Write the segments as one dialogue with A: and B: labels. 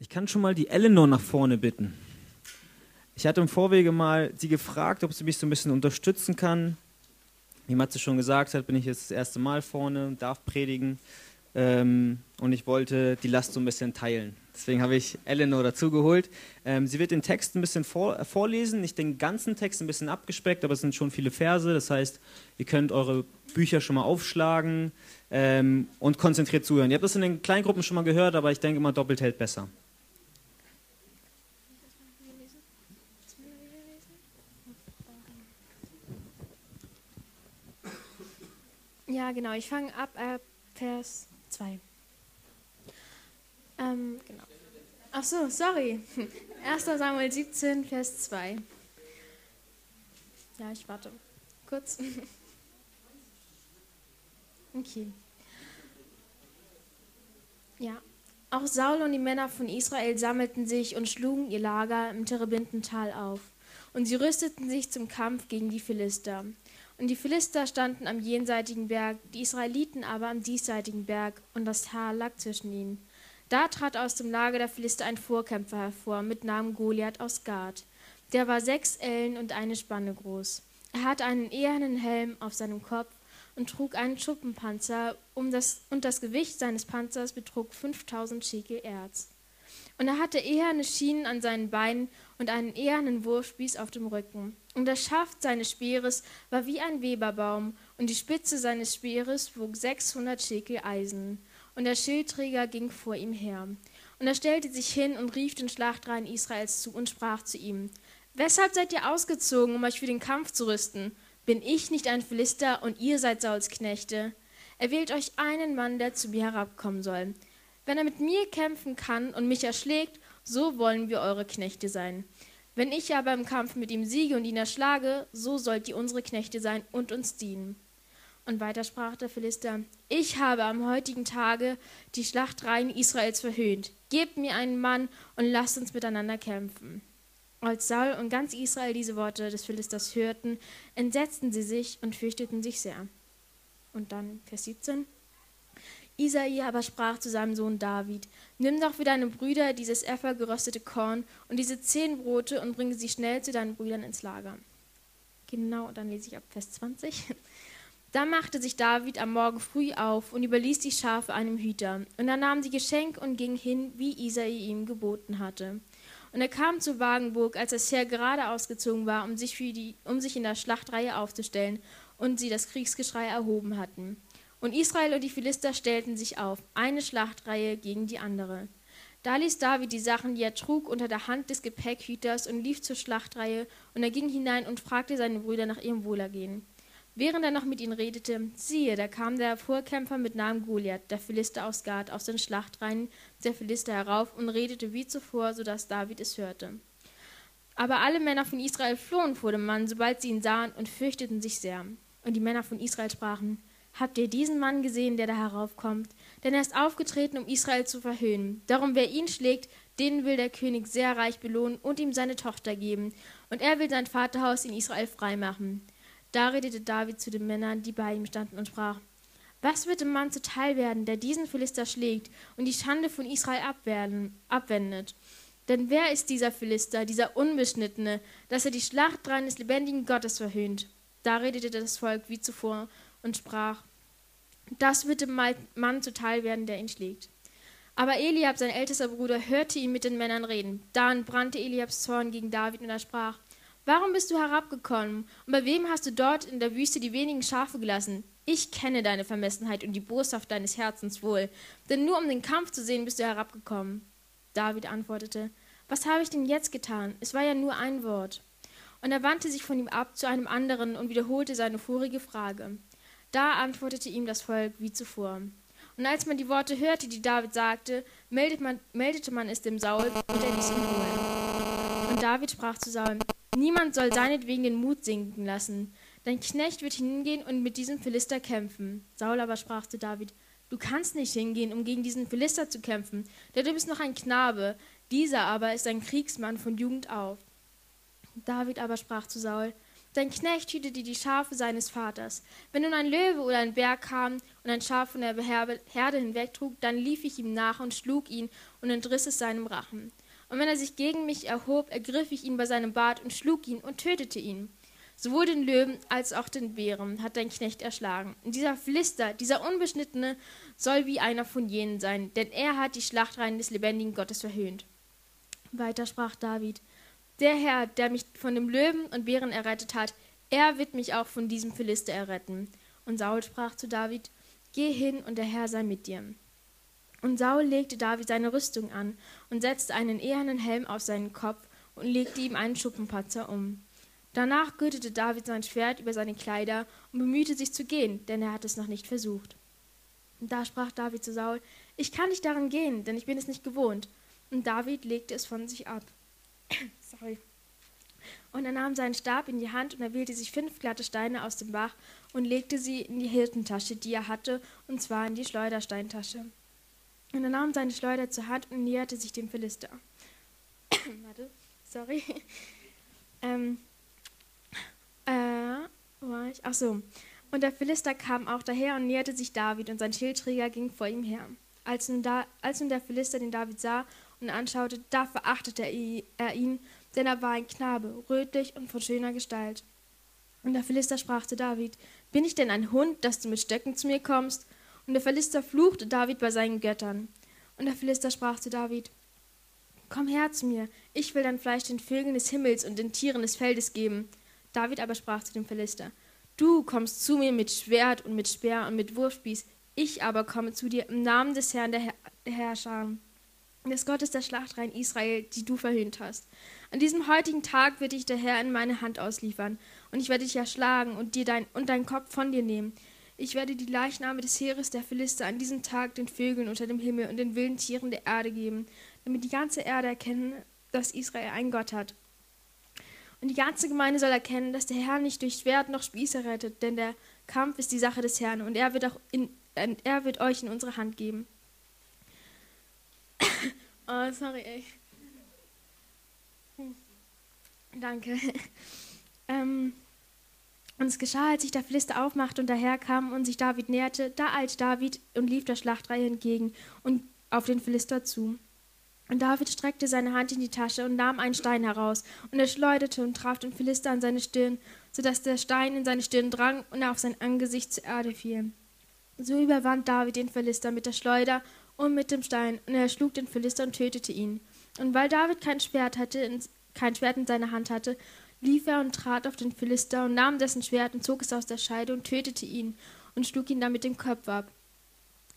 A: Ich kann schon mal die Eleanor nach vorne bitten. Ich hatte im Vorwege mal sie gefragt, ob sie mich so ein bisschen unterstützen kann. Wie Matze schon gesagt hat, bin ich jetzt das erste Mal vorne, darf predigen ähm, und ich wollte die Last so ein bisschen teilen. Deswegen habe ich Eleanor dazugeholt. Ähm, sie wird den Text ein bisschen vor, äh, vorlesen, nicht den ganzen Text ein bisschen abgespeckt, aber es sind schon viele Verse. Das heißt, ihr könnt eure Bücher schon mal aufschlagen ähm, und konzentriert zuhören. Ihr habt das in den Kleingruppen schon mal gehört, aber ich denke immer, doppelt hält besser.
B: Ja, genau. Ich fange ab äh, Vers 2. Ähm, genau. Ach so, sorry. 1. Samuel 17, Vers 2. Ja, ich warte kurz. Okay. Ja. Auch Saul und die Männer von Israel sammelten sich und schlugen ihr Lager im Terebintental auf. Und sie rüsteten sich zum Kampf gegen die Philister. Und die Philister standen am jenseitigen Berg, die Israeliten aber am diesseitigen Berg, und das Tal lag zwischen ihnen. Da trat aus dem Lager der Philister ein Vorkämpfer hervor, mit Namen Goliath aus Gad. Der war sechs Ellen und eine Spanne groß. Er hatte einen ehernen Helm auf seinem Kopf und trug einen Schuppenpanzer, um das, und das Gewicht seines Panzers betrug 5000 Schekel Erz. Und er hatte eherne Schienen an seinen Beinen und einen ehernen Wurfspieß auf dem Rücken. Und der Schaft seines Speeres war wie ein Weberbaum, und die Spitze seines Speeres wog 600 Schekel Eisen. Und der Schildträger ging vor ihm her. Und er stellte sich hin und rief den Schlachtreihen Israels zu und sprach zu ihm: Weshalb seid ihr ausgezogen, um euch für den Kampf zu rüsten? Bin ich nicht ein Philister und ihr seid Sauls Knechte? Er wählt euch einen Mann, der zu mir herabkommen soll. Wenn er mit mir kämpfen kann und mich erschlägt, so wollen wir eure Knechte sein. Wenn ich aber im Kampf mit ihm siege und ihn erschlage, so sollt ihr unsere Knechte sein und uns dienen. Und weiter sprach der Philister, ich habe am heutigen Tage die Schlachtreihen Israels verhöhnt. Gebt mir einen Mann und lasst uns miteinander kämpfen. Als Saul und ganz Israel diese Worte des Philisters hörten, entsetzten sie sich und fürchteten sich sehr. Und dann Vers 17. Isai aber sprach zu seinem Sohn David, Nimm doch für deine Brüder dieses Effer geröstete Korn und diese zehn Brote und bringe sie schnell zu deinen Brüdern ins Lager. Genau, dann lese ich ab Vers 20. Da machte sich David am Morgen früh auf und überließ die Schafe einem Hüter. Und er nahm die Geschenke und ging hin, wie Isai ihm geboten hatte. Und er kam zu Wagenburg, als das Heer gerade ausgezogen war, um sich, für die, um sich in der Schlachtreihe aufzustellen und sie das Kriegsgeschrei erhoben hatten. Und Israel und die Philister stellten sich auf, eine Schlachtreihe gegen die andere. Da ließ David die Sachen, die er trug, unter der Hand des Gepäckhüters und lief zur Schlachtreihe, und er ging hinein und fragte seine Brüder nach ihrem Wohlergehen. Während er noch mit ihnen redete, siehe, da kam der Vorkämpfer mit Namen Goliath, der Philister aus Gad, aus den Schlachtreihen der Philister herauf und redete wie zuvor, so dass David es hörte. Aber alle Männer von Israel flohen vor dem Mann, sobald sie ihn sahen, und fürchteten sich sehr. Und die Männer von Israel sprachen, Habt ihr diesen Mann gesehen, der da heraufkommt? Denn er ist aufgetreten, um Israel zu verhöhnen. Darum, wer ihn schlägt, den will der König sehr reich belohnen und ihm seine Tochter geben. Und er will sein Vaterhaus in Israel freimachen. Da redete David zu den Männern, die bei ihm standen, und sprach: Was wird dem Mann zuteil werden, der diesen Philister schlägt und die Schande von Israel abwerden, abwendet? Denn wer ist dieser Philister, dieser Unbeschnittene, dass er die Schlachtreihen des lebendigen Gottes verhöhnt? Da redete das Volk wie zuvor und sprach: das wird dem Mann zuteil werden, der ihn schlägt. Aber Eliab, sein ältester Bruder, hörte ihn mit den Männern reden. Dann brannte Eliabs Zorn gegen David und er sprach, Warum bist du herabgekommen? Und bei wem hast du dort in der Wüste die wenigen Schafe gelassen? Ich kenne deine Vermessenheit und die Boshaft deines Herzens wohl, denn nur um den Kampf zu sehen bist du herabgekommen. David antwortete, Was habe ich denn jetzt getan? Es war ja nur ein Wort. Und er wandte sich von ihm ab zu einem anderen und wiederholte seine vorige Frage. Da antwortete ihm das Volk wie zuvor. Und als man die Worte hörte, die David sagte, meldete man, meldete man es dem Saul und er ließ ihn holen. Und David sprach zu Saul, niemand soll seinetwegen den Mut sinken lassen. Dein Knecht wird hingehen und mit diesem Philister kämpfen. Saul aber sprach zu David, du kannst nicht hingehen, um gegen diesen Philister zu kämpfen, denn du bist noch ein Knabe, dieser aber ist ein Kriegsmann von Jugend auf. David aber sprach zu Saul, Dein Knecht hütete die Schafe seines Vaters. Wenn nun ein Löwe oder ein Bär kam und ein Schaf von der Herde hinwegtrug, dann lief ich ihm nach und schlug ihn und entriss es seinem Rachen. Und wenn er sich gegen mich erhob, ergriff ich ihn bei seinem Bart und schlug ihn und tötete ihn. Sowohl den Löwen als auch den Bären hat dein Knecht erschlagen. Und dieser Philister, dieser Unbeschnittene, soll wie einer von jenen sein, denn er hat die Schlachtreihen des lebendigen Gottes verhöhnt. Weiter sprach David, der Herr, der mich von dem Löwen und Bären errettet hat, er wird mich auch von diesem Philister erretten. Und Saul sprach zu David, Geh hin und der Herr sei mit dir. Und Saul legte David seine Rüstung an und setzte einen ehernen Helm auf seinen Kopf und legte ihm einen Schuppenpatzer um. Danach gürtete David sein Schwert über seine Kleider und bemühte sich zu gehen, denn er hatte es noch nicht versucht. Und da sprach David zu Saul, ich kann nicht daran gehen, denn ich bin es nicht gewohnt. Und David legte es von sich ab. Sorry. Und er nahm seinen Stab in die Hand und er wählte sich fünf glatte Steine aus dem Bach und legte sie in die Hirtentasche, die er hatte, und zwar in die Schleudersteintasche. Und er nahm seine Schleuder zur Hand und näherte sich dem Philister. Warte, sorry. ähm, äh, wo war ich? Ach so. Und der Philister kam auch daher und näherte sich David, und sein Schildträger ging vor ihm her. Als nun, da, als nun der Philister den David sah und anschaute, da verachtete er ihn, denn er war ein Knabe, rötlich und von schöner Gestalt. Und der Philister sprach zu David, Bin ich denn ein Hund, dass du mit Stöcken zu mir kommst? Und der Philister fluchte David bei seinen Göttern. Und der Philister sprach zu David, Komm her zu mir, ich will dein Fleisch den Vögeln des Himmels und den Tieren des Feldes geben. David aber sprach zu dem Philister, Du kommst zu mir mit Schwert und mit Speer und mit Wurfspieß, ich aber komme zu dir im Namen des Herrn der, Herr der Herrscher, des Gottes der Schlachtreihen Israel, die du verhöhnt hast. An diesem heutigen Tag wird dich der Herr in meine Hand ausliefern, und ich werde dich erschlagen und dir dein und deinen Kopf von dir nehmen. Ich werde die Leichname des Heeres der Philister an diesem Tag den Vögeln unter dem Himmel und den wilden Tieren der Erde geben, damit die ganze Erde erkennen, dass Israel einen Gott hat. Und die ganze Gemeinde soll erkennen, dass der Herr nicht durch Schwert noch Spieße rettet, denn der Kampf ist die Sache des Herrn und er wird, auch in, er wird euch in unsere Hand geben. Oh, sorry, ey. Hm. Danke. ähm, und es geschah, als sich der Philister aufmachte und daherkam und sich David näherte, da eilte David und lief der Schlachtreihe entgegen und auf den Philister zu. Und David streckte seine Hand in die Tasche und nahm einen Stein heraus, und er schleuderte und traf den Philister an seine Stirn, so dass der Stein in seine Stirn drang und er auf sein Angesicht zur Erde fiel. So überwand David den Philister mit der Schleuder und mit dem Stein, und er erschlug den Philister und tötete ihn. Und weil David kein Schwert hatte, kein Schwert in seiner Hand hatte, lief er und trat auf den Philister und nahm dessen Schwert und zog es aus der Scheide und tötete ihn und schlug ihn damit den Kopf ab.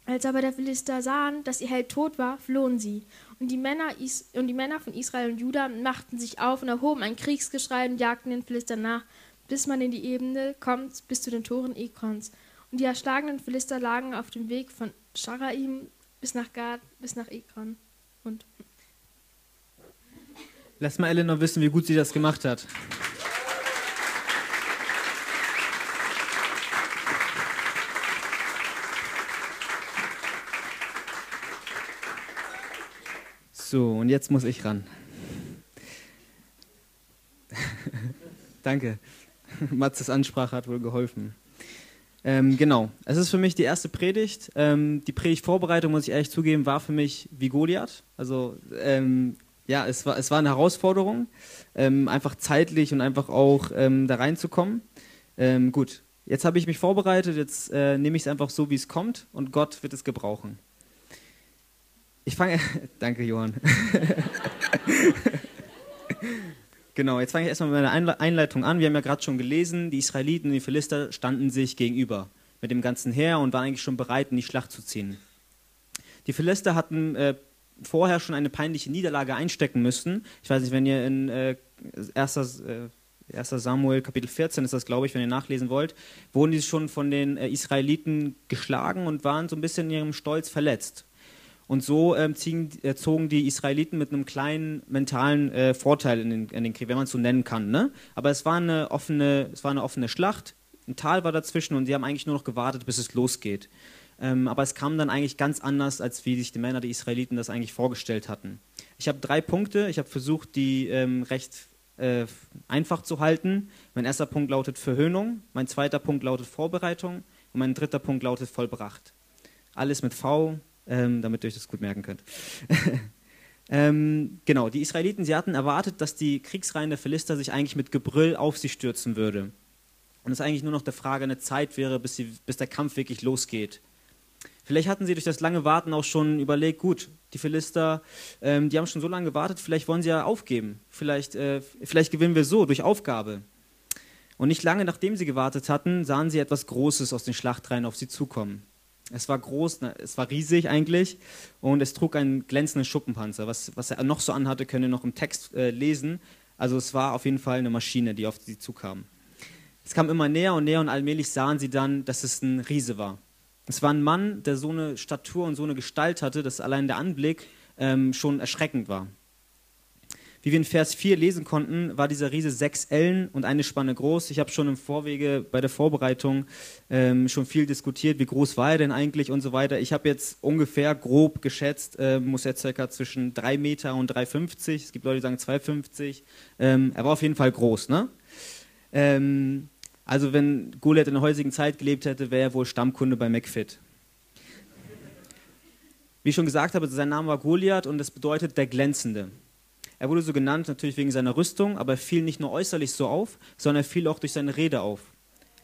B: Als aber der Philister sahen, dass ihr Held tot war, flohen sie. Und die, Männer Is und die Männer von Israel und Juda machten sich auf und erhoben ein Kriegsgeschrei und jagten den Philister nach, bis man in die Ebene kommt, bis zu den Toren Ekrons. Und die erschlagenen Philister lagen auf dem Weg von Scharaim bis nach Gad, bis nach Ekron. Und
A: Lass mal Eleanor wissen, wie gut sie das gemacht hat. So, und jetzt muss ich ran. Danke. Matzes Ansprache hat wohl geholfen. Ähm, genau, es ist für mich die erste Predigt. Ähm, die Predigtvorbereitung, muss ich ehrlich zugeben, war für mich wie Goliath. Also ähm, ja, es war, es war eine Herausforderung, ähm, einfach zeitlich und einfach auch ähm, da reinzukommen. Ähm, gut, jetzt habe ich mich vorbereitet, jetzt äh, nehme ich es einfach so, wie es kommt und Gott wird es gebrauchen. Ich fange, danke Johann. genau, jetzt fange ich erstmal mit meiner Einleitung an. Wir haben ja gerade schon gelesen, die Israeliten und die Philister standen sich gegenüber mit dem ganzen Heer und waren eigentlich schon bereit, in die Schlacht zu ziehen. Die Philister hatten äh, vorher schon eine peinliche Niederlage einstecken müssten. Ich weiß nicht, wenn ihr in äh, 1. Äh, 1. Samuel Kapitel 14 ist das, glaube ich, wenn ihr nachlesen wollt, wurden die schon von den äh, Israeliten geschlagen und waren so ein bisschen in ihrem Stolz verletzt. Und so ähm, ziehen, äh, zogen die Israeliten mit einem kleinen mentalen äh, Vorteil in den, in den, Krieg, wenn man es so nennen kann. Ne? Aber es war, eine offene, es war eine offene Schlacht, ein Tal war dazwischen und sie haben eigentlich nur noch gewartet, bis es losgeht. Ähm, aber es kam dann eigentlich ganz anders, als wie sich die Männer, die Israeliten, das eigentlich vorgestellt hatten. Ich habe drei Punkte. Ich habe versucht, die ähm, recht äh, einfach zu halten. Mein erster Punkt lautet Verhöhnung, mein zweiter Punkt lautet Vorbereitung und mein dritter Punkt lautet vollbracht. Alles mit V, ähm, damit ihr euch das gut merken könnt. ähm, genau, die Israeliten, sie hatten erwartet, dass die Kriegsreihen der Philister sich eigentlich mit Gebrüll auf sie stürzen würde. Und es eigentlich nur noch der Frage eine Zeit wäre, bis, sie, bis der Kampf wirklich losgeht. Vielleicht hatten sie durch das lange Warten auch schon überlegt, gut, die Philister, ähm, die haben schon so lange gewartet, vielleicht wollen sie ja aufgeben. Vielleicht, äh, vielleicht gewinnen wir so, durch Aufgabe. Und nicht lange nachdem sie gewartet hatten, sahen sie etwas Großes aus den Schlachtreihen auf sie zukommen. Es war groß, es war riesig eigentlich und es trug einen glänzenden Schuppenpanzer. Was, was er noch so anhatte, könnt ihr noch im Text äh, lesen. Also es war auf jeden Fall eine Maschine, die auf sie zukam. Es kam immer näher und näher und allmählich sahen sie dann, dass es ein Riese war. Es war ein Mann, der so eine Statur und so eine Gestalt hatte, dass allein der Anblick ähm, schon erschreckend war. Wie wir in Vers 4 lesen konnten, war dieser Riese sechs Ellen und eine Spanne groß. Ich habe schon im Vorwege bei der Vorbereitung ähm, schon viel diskutiert, wie groß war er denn eigentlich und so weiter. Ich habe jetzt ungefähr grob geschätzt, äh, muss er circa zwischen 3 Meter und 3,50. Es gibt Leute, die sagen 2,50. Ähm, er war auf jeden Fall groß, ne? Ähm, also wenn Goliath in der heutigen Zeit gelebt hätte, wäre er wohl Stammkunde bei McFit. Wie ich schon gesagt habe, sein Name war Goliath und das bedeutet der Glänzende. Er wurde so genannt natürlich wegen seiner Rüstung, aber er fiel nicht nur äußerlich so auf, sondern er fiel auch durch seine Rede auf.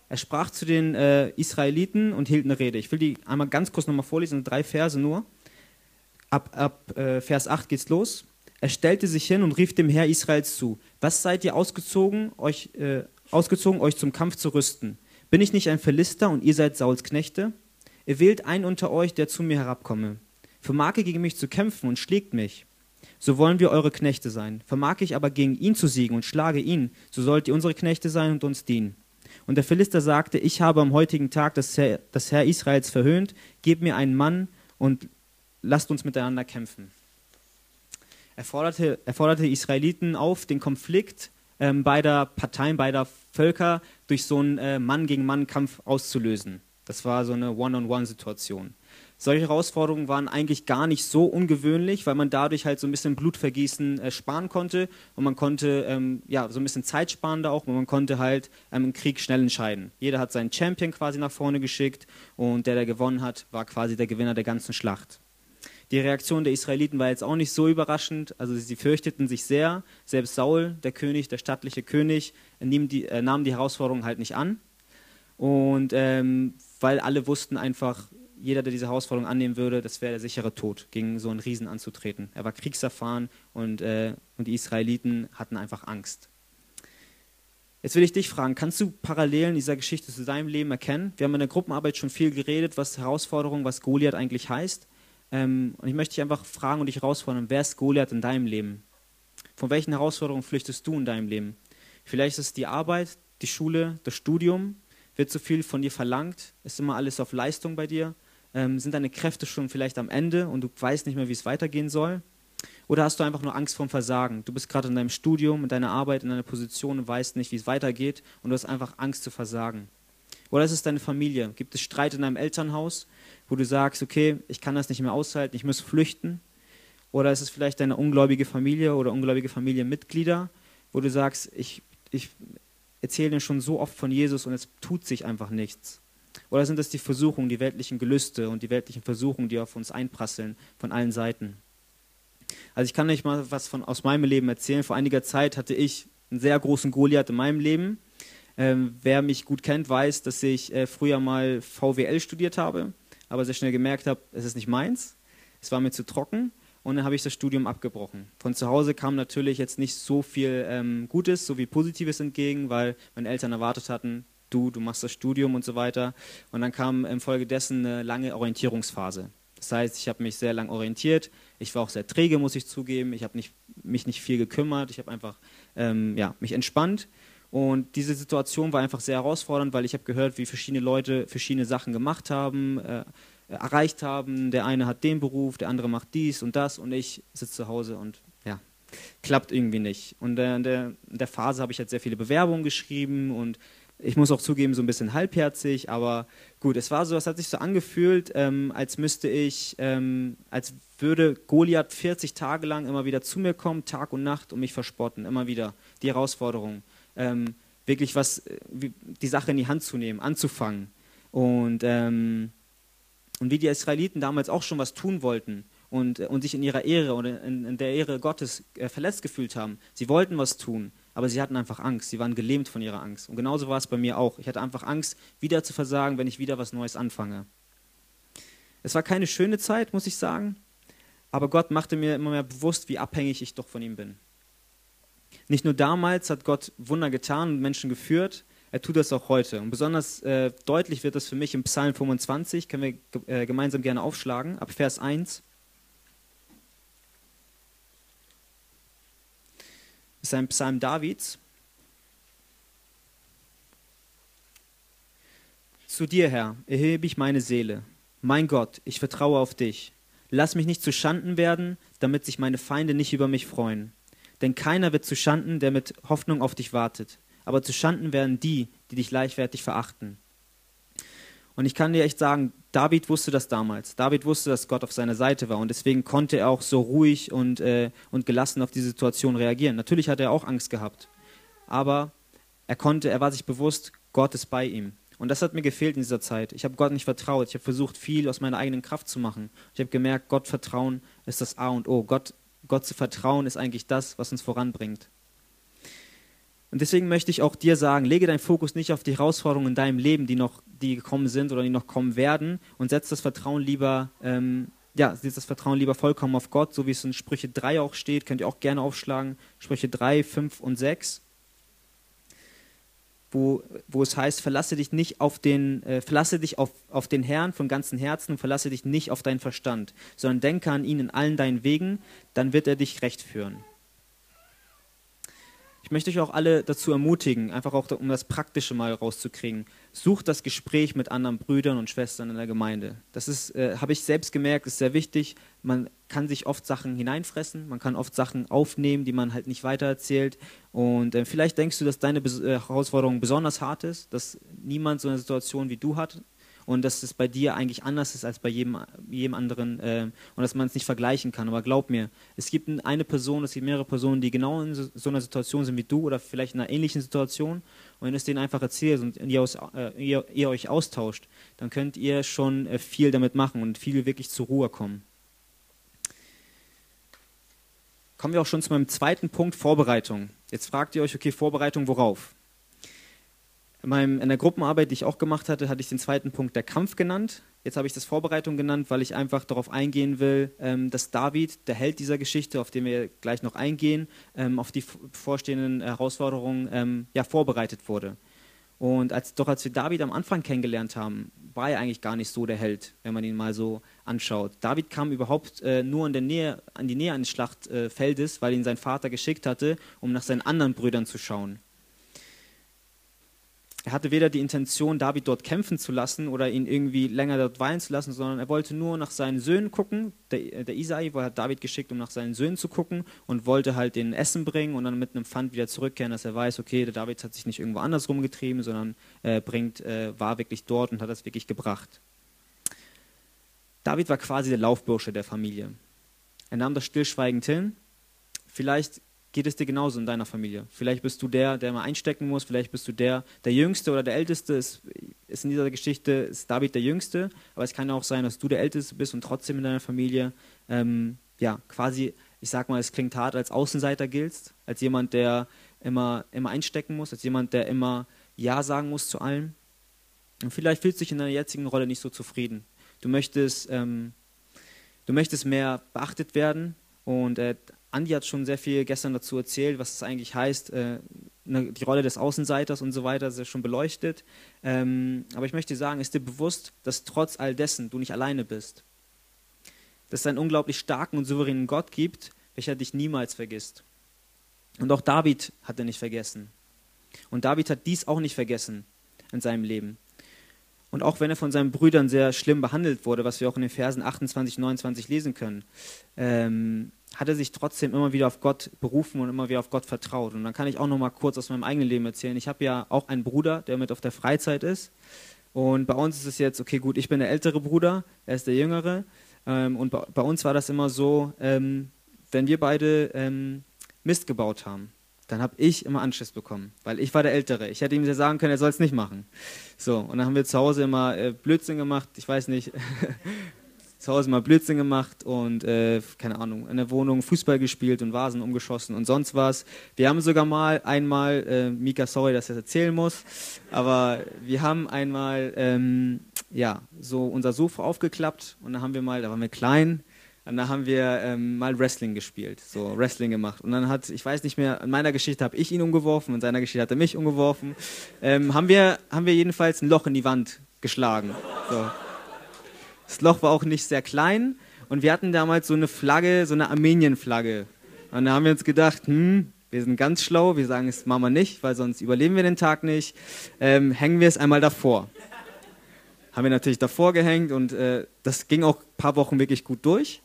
A: Er sprach zu den äh, Israeliten und hielt eine Rede. Ich will die einmal ganz kurz nochmal vorlesen, drei Verse nur. Ab, ab äh, Vers 8 geht's los. Er stellte sich hin und rief dem Herr Israels zu: Was seid ihr ausgezogen, euch äh, ausgezogen, euch zum Kampf zu rüsten. Bin ich nicht ein Philister und ihr seid Sauls Knechte? Ihr wählt einen unter euch, der zu mir herabkomme. Vermag er gegen mich zu kämpfen und schlägt mich, so wollen wir eure Knechte sein. Vermag ich aber gegen ihn zu siegen und schlage ihn, so sollt ihr unsere Knechte sein und uns dienen. Und der Philister sagte, ich habe am heutigen Tag das Herr, das Herr Israels verhöhnt, gebt mir einen Mann und lasst uns miteinander kämpfen. Er forderte, er forderte Israeliten auf, den Konflikt ähm, beider Parteien, beider Völker durch so einen äh, Mann-gegen-Mann-Kampf auszulösen. Das war so eine One-on-One-Situation. Solche Herausforderungen waren eigentlich gar nicht so ungewöhnlich, weil man dadurch halt so ein bisschen Blutvergießen äh, sparen konnte und man konnte ähm, ja so ein bisschen Zeit sparen da auch und man konnte halt ähm, im Krieg schnell entscheiden. Jeder hat seinen Champion quasi nach vorne geschickt und der, der gewonnen hat, war quasi der Gewinner der ganzen Schlacht. Die Reaktion der Israeliten war jetzt auch nicht so überraschend. Also sie fürchteten sich sehr. Selbst Saul, der König, der stattliche König, nahm die, äh, nahm die Herausforderung halt nicht an. Und ähm, weil alle wussten einfach, jeder, der diese Herausforderung annehmen würde, das wäre der sichere Tod, gegen so einen Riesen anzutreten. Er war kriegserfahren und, äh, und die Israeliten hatten einfach Angst. Jetzt will ich dich fragen, kannst du Parallelen dieser Geschichte zu deinem Leben erkennen? Wir haben in der Gruppenarbeit schon viel geredet, was Herausforderung, was Goliath eigentlich heißt. Ähm, und ich möchte dich einfach fragen und dich herausfordern, wer ist Goliath in deinem Leben? Von welchen Herausforderungen flüchtest du in deinem Leben? Vielleicht ist es die Arbeit, die Schule, das Studium. Wird zu viel von dir verlangt? Ist immer alles auf Leistung bei dir? Ähm, sind deine Kräfte schon vielleicht am Ende und du weißt nicht mehr, wie es weitergehen soll? Oder hast du einfach nur Angst vorm Versagen? Du bist gerade in deinem Studium, in deiner Arbeit, in deiner Position und weißt nicht, wie es weitergeht und du hast einfach Angst zu versagen. Oder ist es deine Familie? Gibt es Streit in deinem Elternhaus? wo du sagst, okay, ich kann das nicht mehr aushalten, ich muss flüchten? Oder ist es vielleicht deine ungläubige Familie oder ungläubige Familienmitglieder, wo du sagst, ich, ich erzähle dir schon so oft von Jesus und es tut sich einfach nichts? Oder sind es die Versuchungen, die weltlichen Gelüste und die weltlichen Versuchungen, die auf uns einprasseln von allen Seiten? Also ich kann euch mal was von, aus meinem Leben erzählen. Vor einiger Zeit hatte ich einen sehr großen Goliath in meinem Leben. Ähm, wer mich gut kennt, weiß, dass ich äh, früher mal VWL studiert habe aber sehr schnell gemerkt habe, es ist nicht meins, es war mir zu trocken und dann habe ich das Studium abgebrochen. Von zu Hause kam natürlich jetzt nicht so viel ähm, Gutes sowie Positives entgegen, weil meine Eltern erwartet hatten, du, du machst das Studium und so weiter. Und dann kam infolgedessen eine lange Orientierungsphase. Das heißt, ich habe mich sehr lang orientiert. Ich war auch sehr träge, muss ich zugeben. Ich habe nicht, mich nicht viel gekümmert. Ich habe einfach ähm, ja, mich entspannt. Und diese Situation war einfach sehr herausfordernd, weil ich habe gehört, wie verschiedene Leute verschiedene Sachen gemacht haben, äh, erreicht haben. Der eine hat den Beruf, der andere macht dies und das und ich sitze zu Hause und ja, klappt irgendwie nicht. Und äh, in der, in der Phase habe ich halt sehr viele Bewerbungen geschrieben und ich muss auch zugeben, so ein bisschen halbherzig, aber gut, es war so, es hat sich so angefühlt, ähm, als müsste ich, ähm, als würde Goliath 40 Tage lang immer wieder zu mir kommen, Tag und Nacht, und mich verspotten, immer wieder die Herausforderung, ähm, wirklich was, äh, die Sache in die Hand zu nehmen, anzufangen. Und, ähm, und wie die Israeliten damals auch schon was tun wollten und, und sich in ihrer Ehre oder in, in der Ehre Gottes äh, verletzt gefühlt haben. Sie wollten was tun, aber sie hatten einfach Angst. Sie waren gelähmt von ihrer Angst. Und genauso war es bei mir auch. Ich hatte einfach Angst, wieder zu versagen, wenn ich wieder was Neues anfange. Es war keine schöne Zeit, muss ich sagen, aber Gott machte mir immer mehr bewusst, wie abhängig ich doch von ihm bin. Nicht nur damals hat Gott Wunder getan und Menschen geführt, er tut das auch heute. Und besonders äh, deutlich wird das für mich im Psalm 25, können wir äh, gemeinsam gerne aufschlagen, ab Vers 1. ist ein Psalm Davids. Zu dir, Herr, erhebe ich meine Seele. Mein Gott, ich vertraue auf dich. Lass mich nicht zu Schanden werden, damit sich meine Feinde nicht über mich freuen. Denn keiner wird zu Schanden, der mit Hoffnung auf dich wartet. Aber zu Schanden werden die, die dich leichtfertig verachten. Und ich kann dir echt sagen, David wusste das damals. David wusste, dass Gott auf seiner Seite war und deswegen konnte er auch so ruhig und, äh, und gelassen auf die Situation reagieren. Natürlich hat er auch Angst gehabt, aber er konnte, er war sich bewusst, Gott ist bei ihm. Und das hat mir gefehlt in dieser Zeit. Ich habe Gott nicht vertraut. Ich habe versucht, viel aus meiner eigenen Kraft zu machen. Ich habe gemerkt, Gott vertrauen ist das A und O. Gott, Gott zu vertrauen ist eigentlich das, was uns voranbringt. Und deswegen möchte ich auch dir sagen, lege deinen Fokus nicht auf die Herausforderungen in deinem Leben, die noch, die gekommen sind oder die noch kommen werden, und setz das Vertrauen lieber, ähm, ja, setz das Vertrauen lieber vollkommen auf Gott, so wie es in Sprüche 3 auch steht, könnt ihr auch gerne aufschlagen, Sprüche 3, 5 und 6. Wo, wo es heißt, verlasse dich nicht auf den, äh, verlasse dich auf, auf den Herrn von ganzem Herzen und verlasse dich nicht auf deinen Verstand, sondern denke an ihn in allen deinen Wegen, dann wird er dich recht führen. Ich möchte euch auch alle dazu ermutigen, einfach auch um das Praktische mal rauszukriegen. Sucht das Gespräch mit anderen Brüdern und Schwestern in der Gemeinde. Das ist, äh, habe ich selbst gemerkt, ist sehr wichtig. Man kann sich oft Sachen hineinfressen, man kann oft Sachen aufnehmen, die man halt nicht weitererzählt. Und äh, vielleicht denkst du, dass deine Bes äh, Herausforderung besonders hart ist, dass niemand so eine Situation wie du hat und dass es bei dir eigentlich anders ist als bei jedem, jedem anderen äh, und dass man es nicht vergleichen kann. Aber glaub mir, es gibt eine Person, es gibt mehrere Personen, die genau in so, so einer Situation sind wie du oder vielleicht in einer ähnlichen Situation und wenn du es denen einfach erzählst und ihr, aus, äh, ihr, ihr, euch austauscht, dann könnt ihr schon äh, viel damit machen und viel wirklich zur Ruhe kommen. Kommen wir auch schon zu meinem zweiten Punkt, Vorbereitung. Jetzt fragt ihr euch, okay, Vorbereitung worauf? In, meinem, in der Gruppenarbeit, die ich auch gemacht hatte, hatte ich den zweiten Punkt der Kampf genannt. Jetzt habe ich das Vorbereitung genannt, weil ich einfach darauf eingehen will, ähm, dass David, der Held dieser Geschichte, auf den wir gleich noch eingehen, ähm, auf die vorstehenden Herausforderungen ähm, ja, vorbereitet wurde. Und als, doch als wir David am Anfang kennengelernt haben, war er eigentlich gar nicht so der Held, wenn man ihn mal so anschaut. David kam überhaupt äh, nur in der Nähe, an die Nähe eines Schlachtfeldes, äh, weil ihn sein Vater geschickt hatte, um nach seinen anderen Brüdern zu schauen. Er hatte weder die Intention, David dort kämpfen zu lassen oder ihn irgendwie länger dort weilen zu lassen, sondern er wollte nur nach seinen Söhnen gucken. Der, der Isai hat David geschickt, um nach seinen Söhnen zu gucken und wollte halt den Essen bringen und dann mit einem Pfand wieder zurückkehren, dass er weiß, okay, der David hat sich nicht irgendwo anders rumgetrieben, sondern äh, bringt, äh, war wirklich dort und hat das wirklich gebracht. David war quasi der Laufbursche der Familie. Er nahm das stillschweigend hin. Vielleicht geht es dir genauso in deiner Familie. Vielleicht bist du der, der mal einstecken muss, vielleicht bist du der, der Jüngste oder der Älteste. Ist, ist in dieser Geschichte ist David der Jüngste, aber es kann auch sein, dass du der Älteste bist und trotzdem in deiner Familie, ähm, ja, quasi, ich sag mal, es klingt hart, als Außenseiter giltst, als jemand, der immer, immer einstecken muss, als jemand, der immer Ja sagen muss zu allem. Und vielleicht fühlst du dich in deiner jetzigen Rolle nicht so zufrieden. Du möchtest, ähm, du möchtest mehr beachtet werden und äh, Andi hat schon sehr viel gestern dazu erzählt, was es eigentlich heißt, äh, ne, die Rolle des Außenseiters und so weiter, ja schon beleuchtet. Ähm, aber ich möchte sagen, ist dir bewusst, dass trotz all dessen du nicht alleine bist. Dass es einen unglaublich starken und souveränen Gott gibt, welcher dich niemals vergisst. Und auch David hat er nicht vergessen. Und David hat dies auch nicht vergessen in seinem Leben. Und auch wenn er von seinen Brüdern sehr schlimm behandelt wurde, was wir auch in den Versen 28, 29 lesen können, ähm, hat er sich trotzdem immer wieder auf Gott berufen und immer wieder auf Gott vertraut. Und dann kann ich auch noch mal kurz aus meinem eigenen Leben erzählen. Ich habe ja auch einen Bruder, der mit auf der Freizeit ist. Und bei uns ist es jetzt, okay, gut, ich bin der ältere Bruder, er ist der jüngere. Ähm, und bei, bei, uns war das immer so, ähm, wenn wir beide ähm, Mist gebaut haben, dann habe ich immer Anschiss bekommen, weil ich war der Ältere. Ich hätte ihm sagen können, er soll es nicht machen. So, und dann haben wir zu Hause immer äh, Blödsinn gemacht, ich weiß nicht, zu Hause mal Blödsinn gemacht und, äh, keine Ahnung, in der Wohnung Fußball gespielt und Vasen umgeschossen und sonst was. Wir haben sogar mal einmal, äh, Mika, sorry, dass ich das erzählen muss, aber wir haben einmal, ähm, ja, so unser Sofa aufgeklappt und dann haben wir mal, da waren wir klein, und da haben wir ähm, mal Wrestling gespielt, so Wrestling gemacht. Und dann hat, ich weiß nicht mehr, in meiner Geschichte habe ich ihn umgeworfen, in seiner Geschichte hat er mich umgeworfen. Ähm, haben, wir, haben wir jedenfalls ein Loch in die Wand geschlagen. So. Das Loch war auch nicht sehr klein und wir hatten damals so eine Flagge, so eine Armenien-Flagge. Und da haben wir uns gedacht, hm, wir sind ganz schlau, wir sagen es machen wir nicht, weil sonst überleben wir den Tag nicht. Ähm, hängen wir es einmal davor. Haben wir natürlich davor gehängt und äh, das ging auch ein paar Wochen wirklich gut durch.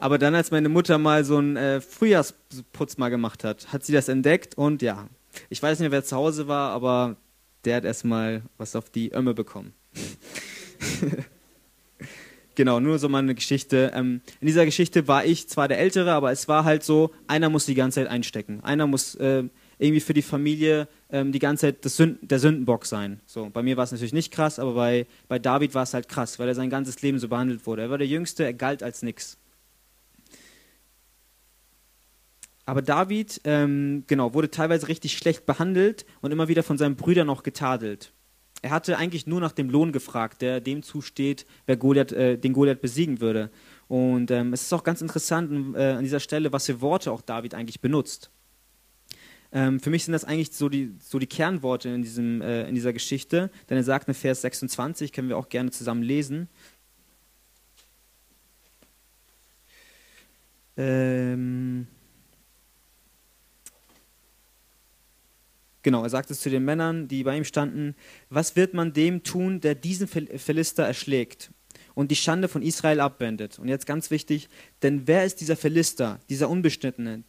A: Aber dann, als meine Mutter mal so einen äh, Frühjahrsputz mal gemacht hat, hat sie das entdeckt und ja, ich weiß nicht, wer zu Hause war, aber der hat erstmal was auf die Ömme bekommen. Genau, nur so mal eine Geschichte. Ähm, in dieser Geschichte war ich zwar der Ältere, aber es war halt so, einer muss die ganze Zeit einstecken. Einer muss äh, irgendwie für die Familie ähm, die ganze Zeit das Sünd der Sündenbock sein. So, bei mir war es natürlich nicht krass, aber bei, bei David war es halt krass, weil er sein ganzes Leben so behandelt wurde. Er war der Jüngste, er galt als nix. Aber David, ähm, genau, wurde teilweise richtig schlecht behandelt und immer wieder von seinen Brüdern auch getadelt. Er hatte eigentlich nur nach dem Lohn gefragt, der dem zusteht, wer Goliath, äh, den Goliath besiegen würde. Und ähm, es ist auch ganz interessant äh, an dieser Stelle, was für Worte auch David eigentlich benutzt. Ähm, für mich sind das eigentlich so die, so die Kernworte in, diesem, äh, in dieser Geschichte, denn er sagt in Vers 26, können wir auch gerne zusammen lesen. Ähm, Genau, er sagt es zu den Männern, die bei ihm standen, was wird man dem tun, der diesen Philister erschlägt und die Schande von Israel abwendet? Und jetzt ganz wichtig, denn wer ist dieser Philister, dieser Unbeschnittene,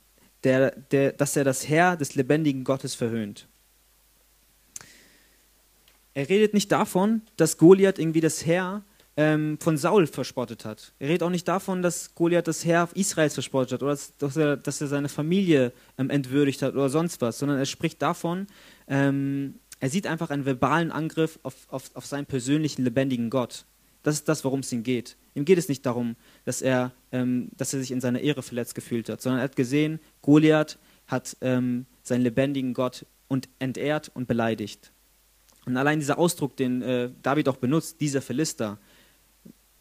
A: der, der, dass er das Herr des lebendigen Gottes verhöhnt? Er redet nicht davon, dass Goliath irgendwie das Herr ähm, von Saul verspottet hat. Er redet auch nicht davon, dass Goliath das Herr Israels verspottet hat oder dass, er, dass er seine Familie ähm, entwürdigt hat oder sonst was, sondern er spricht davon, ähm, er sieht einfach einen verbalen Angriff auf, auf, auf seinen persönlichen lebendigen Gott. Das ist das, worum es ihm geht. Ihm geht es nicht darum, dass er, ähm, dass er sich in seiner Ehre verletzt gefühlt hat, sondern er hat gesehen, Goliath hat ähm, seinen lebendigen Gott und entehrt und beleidigt. Und allein dieser Ausdruck, den äh, David auch benutzt, dieser Philister,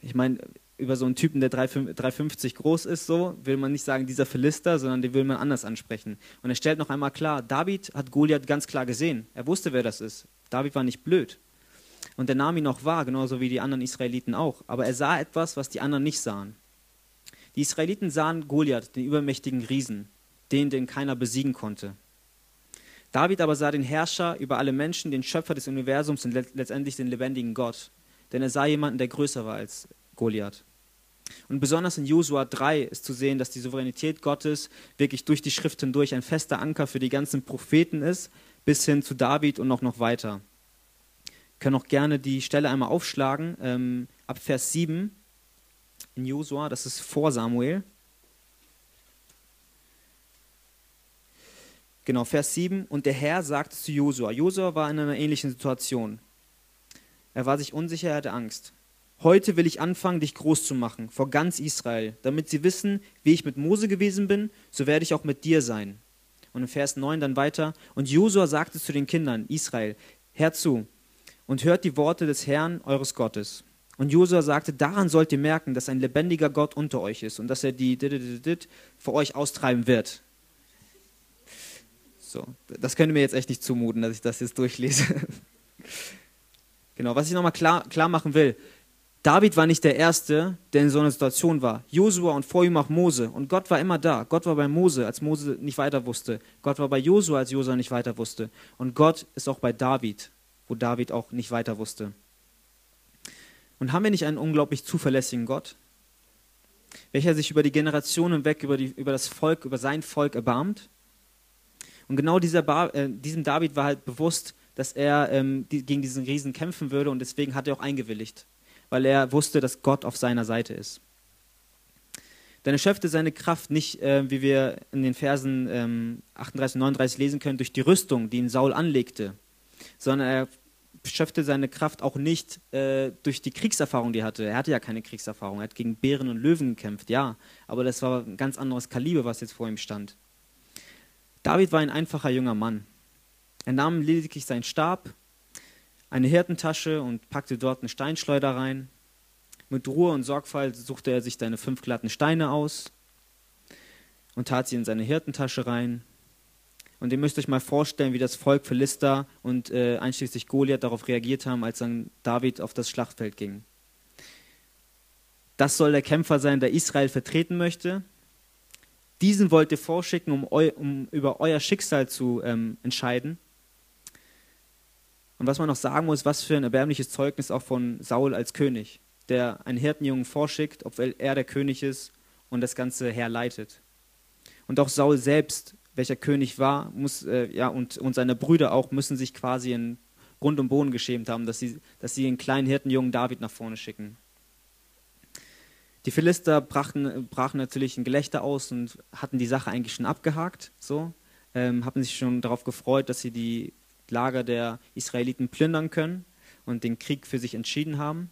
A: ich meine, über so einen Typen, der 3,50 groß ist, so will man nicht sagen, dieser Philister, sondern den will man anders ansprechen. Und er stellt noch einmal klar, David hat Goliath ganz klar gesehen. Er wusste, wer das ist. David war nicht blöd. Und er nahm ihn auch wahr, genauso wie die anderen Israeliten auch. Aber er sah etwas, was die anderen nicht sahen. Die Israeliten sahen Goliath, den übermächtigen Riesen, den, den keiner besiegen konnte. David aber sah den Herrscher über alle Menschen, den Schöpfer des Universums und letztendlich den lebendigen Gott denn er sah jemanden, der größer war als Goliath. Und besonders in Josua 3 ist zu sehen, dass die Souveränität Gottes wirklich durch die Schrift hindurch ein fester Anker für die ganzen Propheten ist, bis hin zu David und noch, noch weiter. Wir können auch gerne die Stelle einmal aufschlagen, ähm, ab Vers 7 in Josua, das ist vor Samuel. Genau, Vers 7. Und der Herr sagte zu Josua, Josua war in einer ähnlichen Situation. Er war sich unsicher, er hatte Angst. Heute will ich anfangen, dich groß zu machen, vor ganz Israel, damit sie wissen, wie ich mit Mose gewesen bin, so werde ich auch mit dir sein. Und in Vers 9 dann weiter, und Josua sagte zu den Kindern Israel, hört zu und hört die Worte des Herrn, eures Gottes. Und Josua sagte, daran sollt ihr merken, dass ein lebendiger Gott unter euch ist und dass er die vor euch austreiben wird. So, das könnte mir jetzt echt nicht zumuten, dass ich das jetzt durchlese. Genau, was ich nochmal klar, klar machen will. David war nicht der Erste, der in so einer Situation war. Josua und vor ihm auch Mose. Und Gott war immer da. Gott war bei Mose, als Mose nicht weiter wusste. Gott war bei Josua, als Josua nicht weiter wusste. Und Gott ist auch bei David, wo David auch nicht weiter wusste. Und haben wir nicht einen unglaublich zuverlässigen Gott? welcher sich über die Generationen weg, über, die, über das Volk, über sein Volk erbarmt. Und genau dieser ba äh, diesem David war halt bewusst, dass er ähm, die, gegen diesen Riesen kämpfen würde und deswegen hat er auch eingewilligt, weil er wusste, dass Gott auf seiner Seite ist. Denn er schöpfte seine Kraft nicht, äh, wie wir in den Versen ähm, 38 und 39 lesen können, durch die Rüstung, die ihn Saul anlegte, sondern er schöpfte seine Kraft auch nicht äh, durch die Kriegserfahrung, die er hatte. Er hatte ja keine Kriegserfahrung. Er hat gegen Bären und Löwen gekämpft, ja, aber das war ein ganz anderes Kaliber, was jetzt vor ihm stand. David war ein einfacher junger Mann. Er nahm lediglich seinen Stab, eine Hirtentasche und packte dort eine Steinschleuder rein mit Ruhe und Sorgfalt suchte er sich seine fünf glatten Steine aus und tat sie in seine Hirtentasche rein. Und ihr müsst euch mal vorstellen, wie das Volk Philister und äh, einschließlich Goliath darauf reagiert haben, als dann David auf das Schlachtfeld ging. Das soll der Kämpfer sein, der Israel vertreten möchte. Diesen wollt ihr vorschicken, um, eu, um über euer Schicksal zu ähm, entscheiden. Und was man noch sagen muss, was für ein erbärmliches Zeugnis auch von Saul als König der einen Hirtenjungen vorschickt, obwohl er der König ist und das Ganze herleitet. Und auch Saul selbst, welcher König war, muss, äh, ja, und, und seine Brüder auch, müssen sich quasi in Grund und Boden geschämt haben, dass sie, dass sie den kleinen Hirtenjungen David nach vorne schicken. Die Philister brachten, brachen natürlich ein Gelächter aus und hatten die Sache eigentlich schon abgehakt, so, ähm, haben sich schon darauf gefreut, dass sie die Lager der Israeliten plündern können und den Krieg für sich entschieden haben.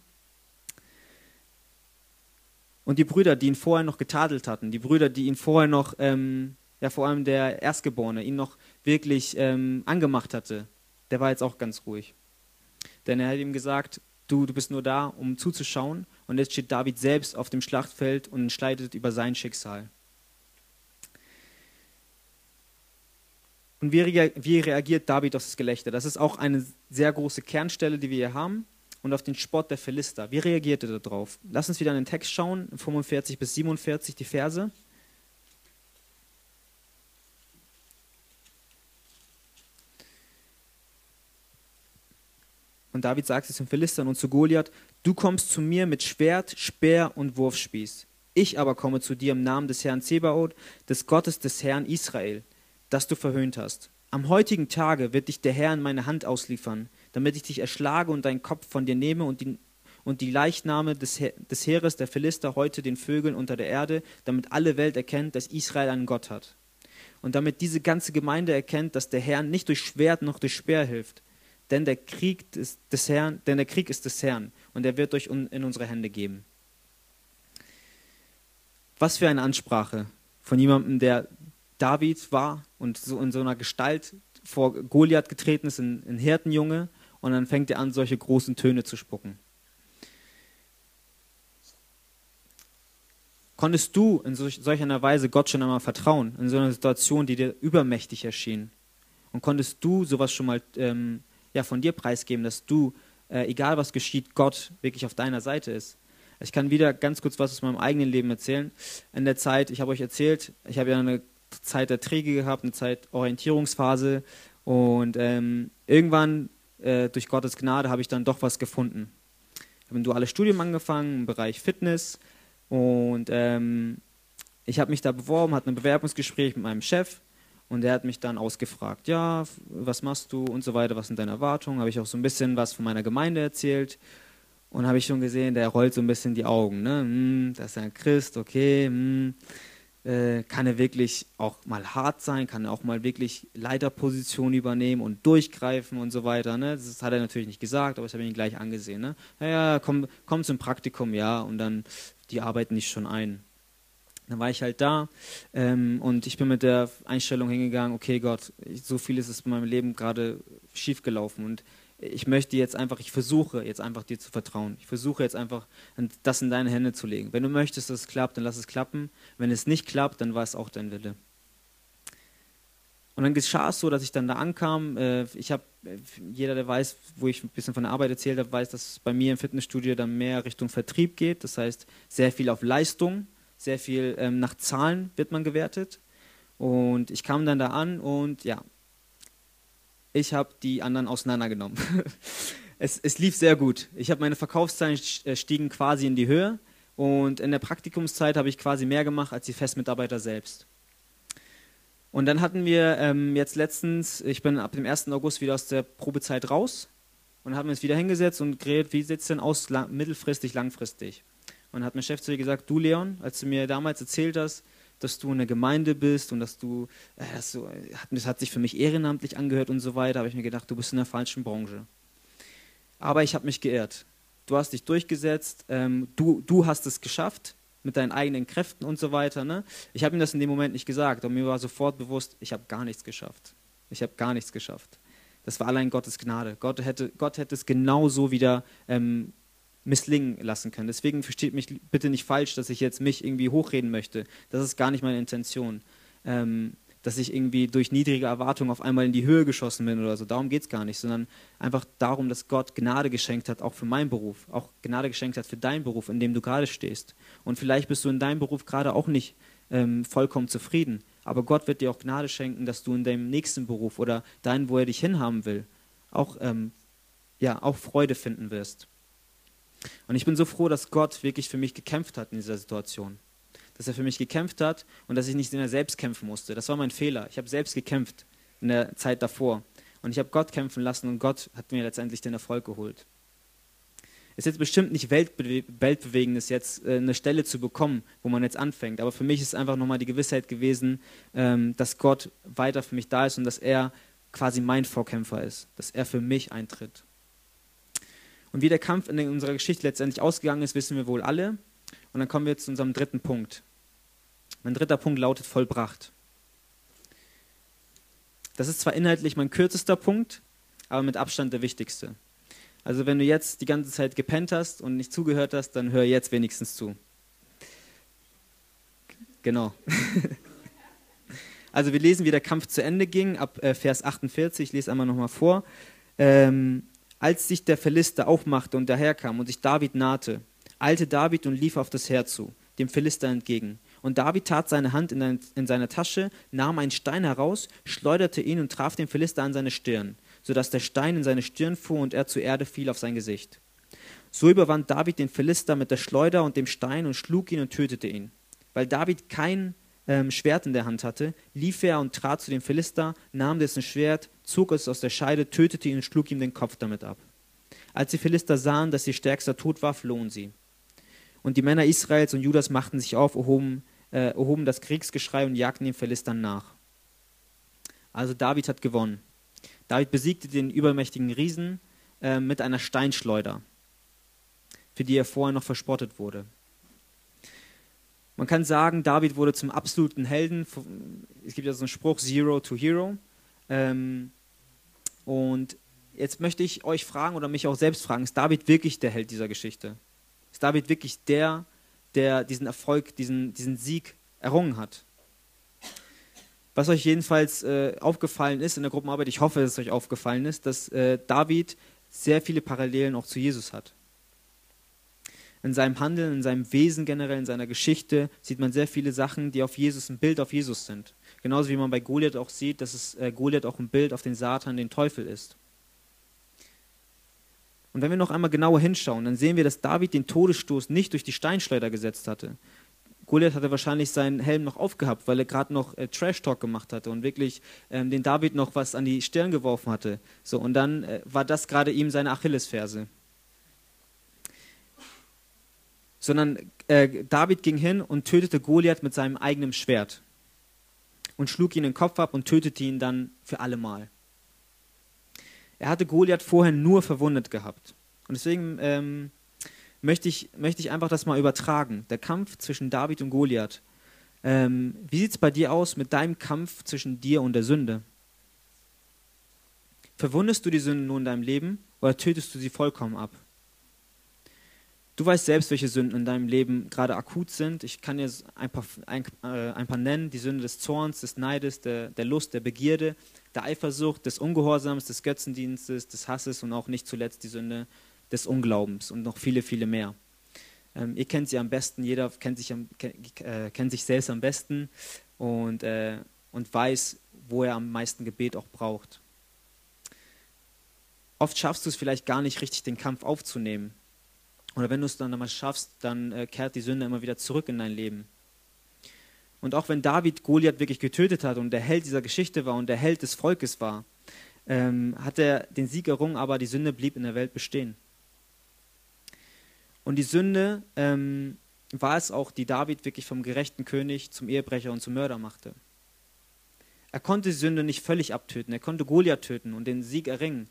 A: Und die Brüder, die ihn vorher noch getadelt hatten, die Brüder, die ihn vorher noch, ähm, ja vor allem der Erstgeborene, ihn noch wirklich ähm, angemacht hatte, der war jetzt auch ganz ruhig. Denn er hat ihm gesagt, du, du bist nur da, um zuzuschauen. Und jetzt steht David selbst auf dem Schlachtfeld und entscheidet über sein Schicksal. Und wie, wie reagiert David auf das Gelächter? Das ist auch eine sehr große Kernstelle, die wir hier haben und auf den Spott der Philister. Wie reagiert er darauf? Lass uns wieder in den Text schauen, 45 bis 47, die Verse. Und David sagt es zum Philistern und zu Goliath: Du kommst zu mir mit Schwert, Speer und Wurfspieß. Ich aber komme zu dir im Namen des Herrn Zebaoth, des Gottes des Herrn Israel, das du verhöhnt hast. Am heutigen Tage wird dich der Herr in meine Hand ausliefern damit ich dich erschlage und deinen Kopf von dir nehme und die, und die Leichname des, He des Heeres der Philister heute den Vögeln unter der Erde, damit alle Welt erkennt, dass Israel einen Gott hat. Und damit diese ganze Gemeinde erkennt, dass der Herr nicht durch Schwert noch durch Speer hilft, denn der Krieg ist des Herrn, denn der Krieg ist des Herrn und er wird euch in unsere Hände geben. Was für eine Ansprache von jemandem, der David war und so in so einer Gestalt vor Goliath getreten ist, ein, ein Hirtenjunge und dann fängt er an, solche großen Töne zu spucken. Konntest du in solch, solch einer Weise Gott schon einmal vertrauen, in so einer Situation, die dir übermächtig erschien? Und konntest du sowas schon mal ähm, ja, von dir preisgeben, dass du, äh, egal was geschieht, Gott wirklich auf deiner Seite ist? Ich kann wieder ganz kurz was aus meinem eigenen Leben erzählen. In der Zeit, ich habe euch erzählt, ich habe ja eine Zeit der Träge gehabt, eine Zeit Orientierungsphase und ähm, irgendwann äh, durch Gottes Gnade habe ich dann doch was gefunden. Ich habe ein duales Studium angefangen im Bereich Fitness und ähm, ich habe mich da beworben, hatte ein Bewerbungsgespräch mit meinem Chef und der hat mich dann ausgefragt, ja, was machst du und so weiter, was sind deine Erwartungen? Habe ich auch so ein bisschen was von meiner Gemeinde erzählt und habe ich schon gesehen, der rollt so ein bisschen die Augen. Ne? Hm, das ist ein Christ, okay. Hm äh, kann er wirklich auch mal hart sein, kann er auch mal wirklich Leiterposition übernehmen und durchgreifen und so weiter. Ne? Das hat er natürlich nicht gesagt, aber ich habe ihn gleich angesehen. Ne? Ja, ja, komm, komm zum Praktikum, ja, und dann die arbeiten nicht schon ein. Dann war ich halt da ähm, und ich bin mit der Einstellung hingegangen, okay Gott, so viel ist es in meinem Leben gerade schiefgelaufen und ich möchte jetzt einfach, ich versuche jetzt einfach dir zu vertrauen. Ich versuche jetzt einfach, das in deine Hände zu legen. Wenn du möchtest, dass es klappt, dann lass es klappen. Wenn es nicht klappt, dann war es auch dein Wille. Und dann geschah es so, dass ich dann da ankam. Äh, ich habe, jeder, der weiß, wo ich ein bisschen von der Arbeit erzählt habe, weiß, dass bei mir im Fitnessstudio dann mehr Richtung Vertrieb geht. Das heißt, sehr viel auf Leistung, sehr viel ähm, nach Zahlen wird man gewertet. Und ich kam dann da an und ja, ich habe die anderen auseinandergenommen. es, es lief sehr gut. Ich habe meine Verkaufszahlen äh, stiegen quasi in die Höhe Und in der Praktikumszeit habe ich quasi mehr gemacht als die Festmitarbeiter selbst. Und dann hatten wir ähm, jetzt letztens, ich bin ab dem 1. August wieder aus der Probezeit raus und haben uns wieder hingesetzt und geredet, wie sieht es denn aus, lang, mittelfristig, langfristig. Und hat mein Chef zu dir gesagt, du Leon, als du mir damals erzählt hast, dass du in der Gemeinde bist und dass du, äh, du das hat sich für mich ehrenamtlich angehört und so weiter, habe ich mir gedacht, du bist in der falschen Branche. Aber ich habe mich geirrt du hast dich durchgesetzt, ähm, du, du hast es geschafft mit deinen eigenen Kräften und so weiter. Ne? Ich habe ihm das in dem Moment nicht gesagt, aber mir war sofort bewusst, ich habe gar nichts geschafft. Ich habe gar nichts geschafft. Das war allein Gottes Gnade. Gott hätte, Gott hätte es genauso wieder ähm, misslingen lassen können. Deswegen versteht mich bitte nicht falsch, dass ich jetzt mich irgendwie hochreden möchte. Das ist gar nicht meine Intention. Ähm, dass ich irgendwie durch niedrige Erwartungen auf einmal in die Höhe geschossen bin oder so. Darum geht es gar nicht, sondern einfach darum, dass Gott Gnade geschenkt hat, auch für meinen Beruf, auch Gnade geschenkt hat für deinen Beruf, in dem du gerade stehst. Und vielleicht bist du in deinem Beruf gerade auch nicht ähm, vollkommen zufrieden, aber Gott wird dir auch Gnade schenken, dass du in deinem nächsten Beruf oder deinen, wo er dich hinhaben will, auch, ähm, ja, auch Freude finden wirst. Und ich bin so froh, dass Gott wirklich für mich gekämpft hat in dieser Situation dass er für mich gekämpft hat und dass ich nicht mehr selbst kämpfen musste. Das war mein Fehler. Ich habe selbst gekämpft in der Zeit davor. Und ich habe Gott kämpfen lassen und Gott hat mir letztendlich den Erfolg geholt. Es ist jetzt bestimmt nicht weltbewe weltbewegendes, jetzt äh, eine Stelle zu bekommen, wo man jetzt anfängt. Aber für mich ist einfach nochmal die Gewissheit gewesen, ähm, dass Gott weiter für mich da ist und dass er quasi mein Vorkämpfer ist, dass er für mich eintritt. Und wie der Kampf in unserer Geschichte letztendlich ausgegangen ist, wissen wir wohl alle. Und dann kommen wir zu unserem dritten Punkt. Mein dritter Punkt lautet vollbracht. Das ist zwar inhaltlich mein kürzester Punkt, aber mit Abstand der wichtigste. Also wenn du jetzt die ganze Zeit gepennt hast und nicht zugehört hast, dann hör jetzt wenigstens zu. Genau. Also wir lesen, wie der Kampf zu Ende ging, ab äh, Vers 48, ich lese einmal nochmal vor. Ähm, als sich der Philister aufmachte und daherkam und sich David nahte, eilte David und lief auf das Heer zu, dem Philister entgegen. Und David tat seine Hand in, in seine Tasche, nahm einen Stein heraus, schleuderte ihn und traf den Philister an seine Stirn, sodass der Stein in seine Stirn fuhr und er zur Erde fiel auf sein Gesicht. So überwand David den Philister mit der Schleuder und dem Stein und schlug ihn und tötete ihn. Weil David kein ähm, Schwert in der Hand hatte, lief er und trat zu dem Philister, nahm dessen Schwert, zog es aus der Scheide, tötete ihn und schlug ihm den Kopf damit ab. Als die Philister sahen, dass ihr Stärkster tot war, flohen sie. Und die Männer Israels und Judas machten sich auf, erhoben, äh, erhoben das Kriegsgeschrei und jagten den Philistern nach. Also David hat gewonnen. David besiegte den übermächtigen Riesen äh, mit einer Steinschleuder, für die er vorher noch verspottet wurde. Man kann sagen, David wurde zum absoluten Helden. Es gibt ja so einen Spruch, Zero to Hero. Ähm, und jetzt möchte ich euch fragen oder mich auch selbst fragen, ist David wirklich der Held dieser Geschichte? Ist David wirklich der, der diesen Erfolg, diesen, diesen Sieg errungen hat? Was euch jedenfalls äh, aufgefallen ist in der Gruppenarbeit, ich hoffe, dass es euch aufgefallen ist, dass äh, David sehr viele Parallelen auch zu Jesus hat. In seinem Handeln, in seinem Wesen generell, in seiner Geschichte sieht man sehr viele Sachen, die auf Jesus, ein Bild auf Jesus sind. Genauso wie man bei Goliath auch sieht, dass es äh, Goliath auch ein Bild auf den Satan, den Teufel ist. Und wenn wir noch einmal genauer hinschauen, dann sehen wir, dass David den Todesstoß nicht durch die Steinschleuder gesetzt hatte. Goliath hatte wahrscheinlich seinen Helm noch aufgehabt, weil er gerade noch äh, Trash-Talk gemacht hatte und wirklich ähm, den David noch was an die Stirn geworfen hatte. So, und dann äh, war das gerade ihm seine Achillesferse. Sondern äh, David ging hin und tötete Goliath mit seinem eigenen Schwert und schlug ihn den Kopf ab und tötete ihn dann für allemal. Er hatte Goliath vorher nur verwundet gehabt. Und deswegen ähm, möchte, ich, möchte ich einfach das mal übertragen. Der Kampf zwischen David und Goliath. Ähm, wie sieht es bei dir aus mit deinem Kampf zwischen dir und der Sünde? Verwundest du die Sünde nur in deinem Leben oder tötest du sie vollkommen ab? Du weißt selbst, welche Sünden in deinem Leben gerade akut sind. Ich kann dir ein paar, ein, äh, ein paar nennen. Die Sünde des Zorns, des Neides, der, der Lust, der Begierde, der Eifersucht, des Ungehorsams, des Götzendienstes, des Hasses und auch nicht zuletzt die Sünde des Unglaubens und noch viele, viele mehr. Ähm, ihr kennt sie am besten, jeder kennt sich, am, äh, kennt sich selbst am besten und, äh, und weiß, wo er am meisten Gebet auch braucht. Oft schaffst du es vielleicht gar nicht richtig, den Kampf aufzunehmen Oder wenn du es dann einmal schaffst, dann äh, kehrt die Sünde immer wieder zurück in dein Leben. Und auch wenn David Goliath wirklich getötet hat und der Held dieser Geschichte war und der Held des Volkes war, ähm, hat er den Sieg errungen, aber die Sünde blieb in der Welt bestehen. Und die Sünde ähm, war es auch, die David wirklich vom gerechten König zum Ehebrecher und zum Mörder machte. Er konnte die Sünde nicht völlig abtöten, er konnte Goliath töten und den Sieg erringen.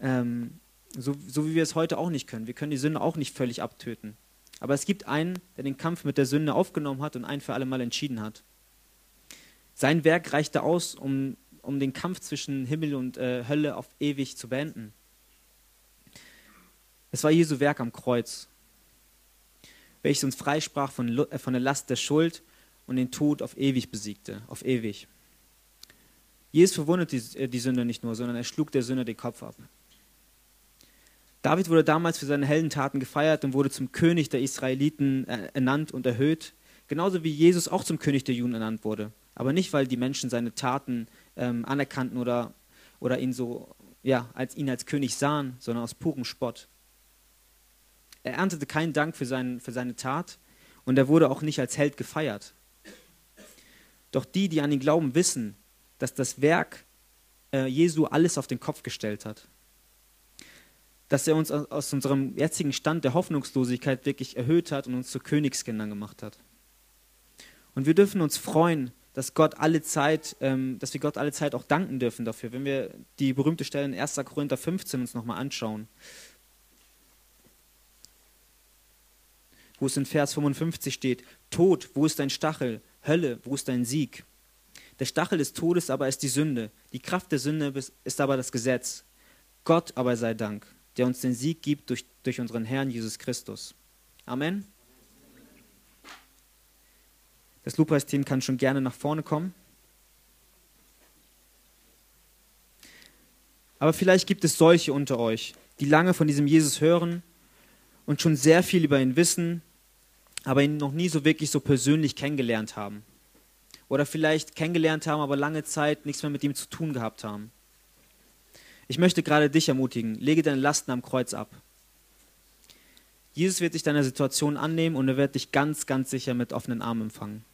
A: Ähm, so, so wie wir es heute auch nicht können. Wir können die Sünde auch nicht völlig abtöten. Aber es gibt einen, der den Kampf mit der Sünde aufgenommen hat und ein für alle Mal entschieden hat. Sein Werk reichte aus, um, um den Kampf zwischen Himmel und äh, Hölle auf ewig zu beenden. Es war Jesu Werk am Kreuz, welches uns freisprach von, äh, von der Last der Schuld und den Tod auf ewig besiegte, auf ewig. Jesus verwundete die, äh, die Sünde nicht nur, sondern er schlug der Sünde den Kopf ab. David wurde damals für seine Heldentaten gefeiert und wurde zum König der Israeliten äh, ernannt und erhöht, genauso wie Jesus auch zum König der Juden ernannt wurde. Aber nicht, weil die Menschen seine Taten ähm, anerkannten oder, oder ihn so, ja, als ihn als König sahen, sondern aus purem Spott. Er erntete keinen Dank für, seinen, für seine Tat und er wurde auch nicht als Held gefeiert. Doch die, die an ihn glauben, wissen, dass das Werk äh, Jesu alles auf den Kopf gestellt hat dass er uns aus unserem jetzigen Stand der Hoffnungslosigkeit wirklich erhöht hat und uns zu Königskindern gemacht hat. Und wir dürfen uns freuen, dass Gott alle Zeit, ähm, dass wir Gott alle Zeit auch danken dürfen dafür, wenn wir die berühmte Stelle in 1. Korinther 15 uns nochmal anschauen. Wo es in Vers 55 steht, Tod, wo ist dein Stachel? Hölle, wo ist dein Sieg? Der Stachel des Todes aber ist die Sünde. Die Kraft der Sünde ist aber das Gesetz. Gott aber sei Dank der uns den Sieg gibt durch, durch unseren Herrn Jesus Christus. Amen. Das Lobpreisteam kann schon gerne nach vorne kommen. Aber vielleicht gibt es solche unter euch, die lange von diesem Jesus hören und schon sehr viel über ihn wissen, aber ihn noch nie so wirklich so persönlich kennengelernt haben. Oder vielleicht kennengelernt haben, aber lange Zeit nichts mehr mit ihm zu tun gehabt haben. Ich möchte gerade dich ermutigen, lege deine Lasten am Kreuz ab. Jesus wird sich deiner Situation annehmen und er wird dich ganz, ganz sicher mit offenen Armen empfangen.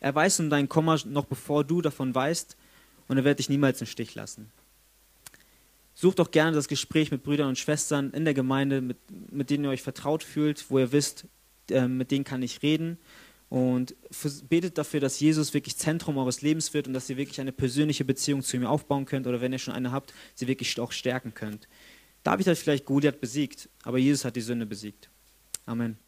A: Er weiß um deinen Kummer noch bevor du davon weißt und er wird dich niemals im Stich lassen. Sucht doch gerne das Gespräch mit Brüdern und Schwestern in der Gemeinde, mit, mit denen ihr euch vertraut fühlt, wo ihr wisst, äh, mit denen kann ich reden und betet dafür, dass Jesus wirklich Zentrum eures Lebens wird und dass ihr wirklich eine persönliche Beziehung zu ihm aufbauen könnt oder wenn ihr schon eine habt, sie wirklich auch stärken könnt. David hat vielleicht Goliath besiegt, aber Jesus hat die Sünde besiegt. Amen.